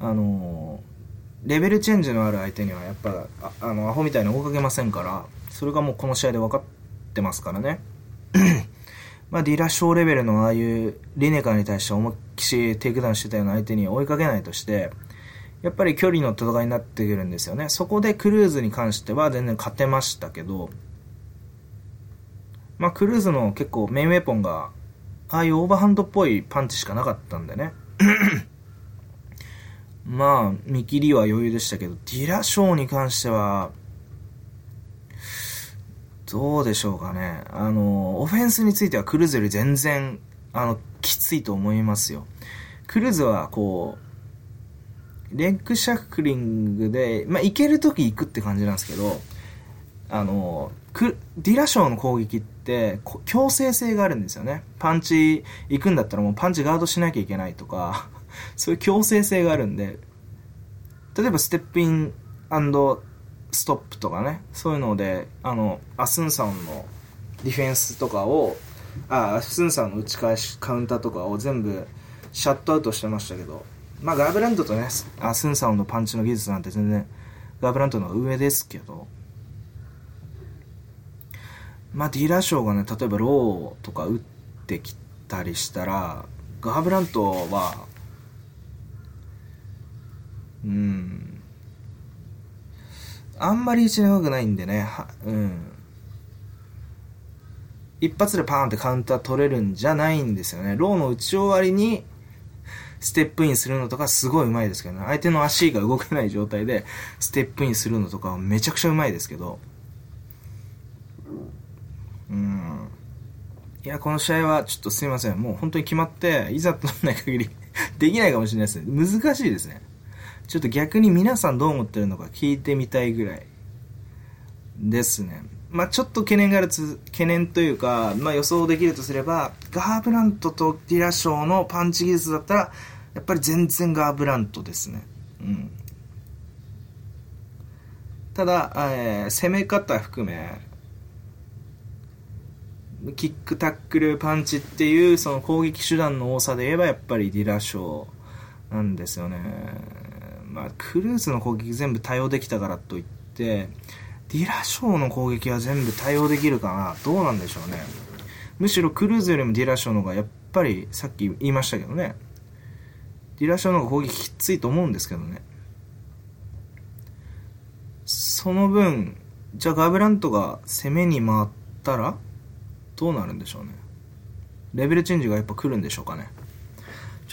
あのレベルチェンジのある相手にはやっぱああのアホみたいに追いかけませんからそれがもうこの試合で分かってますからねまあディラショーレベルのああいうリネカーに対して思いっきしテイクダウンしてたような相手に追いかけないとしてやっぱり距離の戦いになってくるんですよね。そこでクルーズに関しては全然勝てましたけどまあクルーズの結構メインウェポンがああいうオーバーハンドっぽいパンチしかなかったんでね。まあ、見切りは余裕でしたけど、ディラショーに関しては、どうでしょうかね。あの、オフェンスについてはクルーズより全然、あの、きついと思いますよ。クルーズは、こう、レッグシャックリングで、まあ、行けるとき行くって感じなんですけど、あの、ディラショーの攻撃って、強制性があるんですよね。パンチ行くんだったらもうパンチガードしなきゃいけないとか、そういう強制性があるんで、例えばステップインストップとかね、そういうので、あの、アスンサンのディフェンスとかを、あ、アスンサンの打ち返し、カウンターとかを全部シャットアウトしてましたけど、まあガーブラントとね、アスンサンのパンチの技術なんて全然ガーブラントの上ですけど、まあディーラーショーがね、例えばローとか打ってきたりしたら、ガーブラントはうん。あんまり位置長くないんでね、は、うん。一発でパーンってカウンター取れるんじゃないんですよね。ローの打ち終わりに、ステップインするのとかすごい上手いですけどね。相手の足が動けない状態で、ステップインするのとかはめちゃくちゃ上手いですけど。うん。いや、この試合はちょっとすいません。もう本当に決まって、いざとならない限りできないかもしれないですね。難しいですね。ちょっと逆に皆さんどう思ってるのか聞いてみたいぐらいですね。まあちょっと懸念があるつ、懸念というか、まあ予想できるとすれば、ガーブラントとディラショーのパンチ技術だったら、やっぱり全然ガーブラントですね。うん。ただ、えー、攻め方含め、キックタックルパンチっていうその攻撃手段の多さで言えばやっぱりディラショーなんですよね。まあ、クルーズの攻撃全部対応できたからといって、ディラショーの攻撃は全部対応できるかなどうなんでしょうね。むしろクルーズよりもディラショーの方がやっぱりさっき言いましたけどね。ディラショーの方が攻撃きついと思うんですけどね。その分、じゃあガブラントが攻めに回ったらどうなるんでしょうね。レベルチェンジがやっぱ来るんでしょうかね。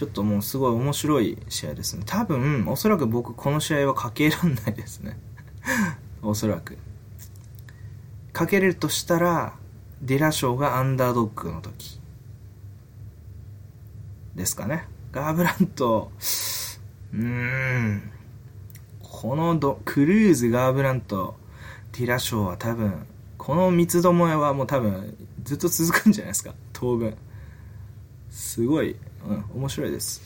ちょっともうすごい面白い試合ですね。多分、おそらく僕この試合はかけらんないですね。おそらく。かけれるとしたら、ディラショーがアンダードッグの時。ですかね。ガーブラント、うーん。このドクルーズ、ガーブラント、ディラショーは多分、この三つどもえはもう多分、ずっと続くんじゃないですか。当分。すごい、うん、面白いです。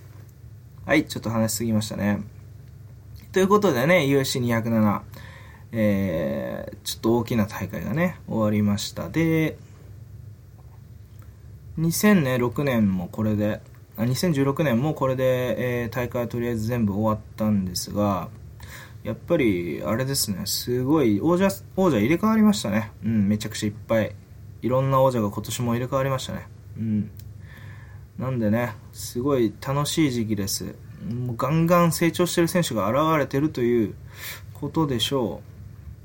はい、ちょっと話しすぎましたね。ということでね、UFC207、えー、ちょっと大きな大会がね、終わりました。で、2006年もこれで、あ2016年もこれで、えー、大会はとりあえず全部終わったんですが、やっぱり、あれですね、すごい、王者、王者入れ替わりましたね。うん、めちゃくちゃいっぱい。いろんな王者が今年も入れ替わりましたね。うん。なんでね、すごい楽しい時期です。もうガンガン成長してる選手が現れてるということでしょ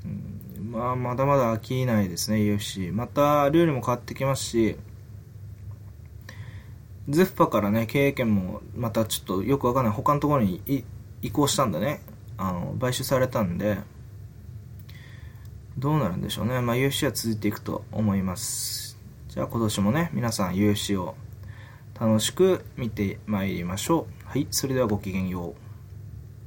う。うん、まあ、まだまだ飽きないですね、UFC。また、ルールも変わってきますし、ゼフパからね、経営権もまたちょっとよくわかんない他のところに移行したんでね、あの、買収されたんで、どうなるんでしょうね。まあ、UFC は続いていくと思います。じゃあ今年もね、皆さん UFC を楽しく見てまいりましょう。はい、それではごきげんよう。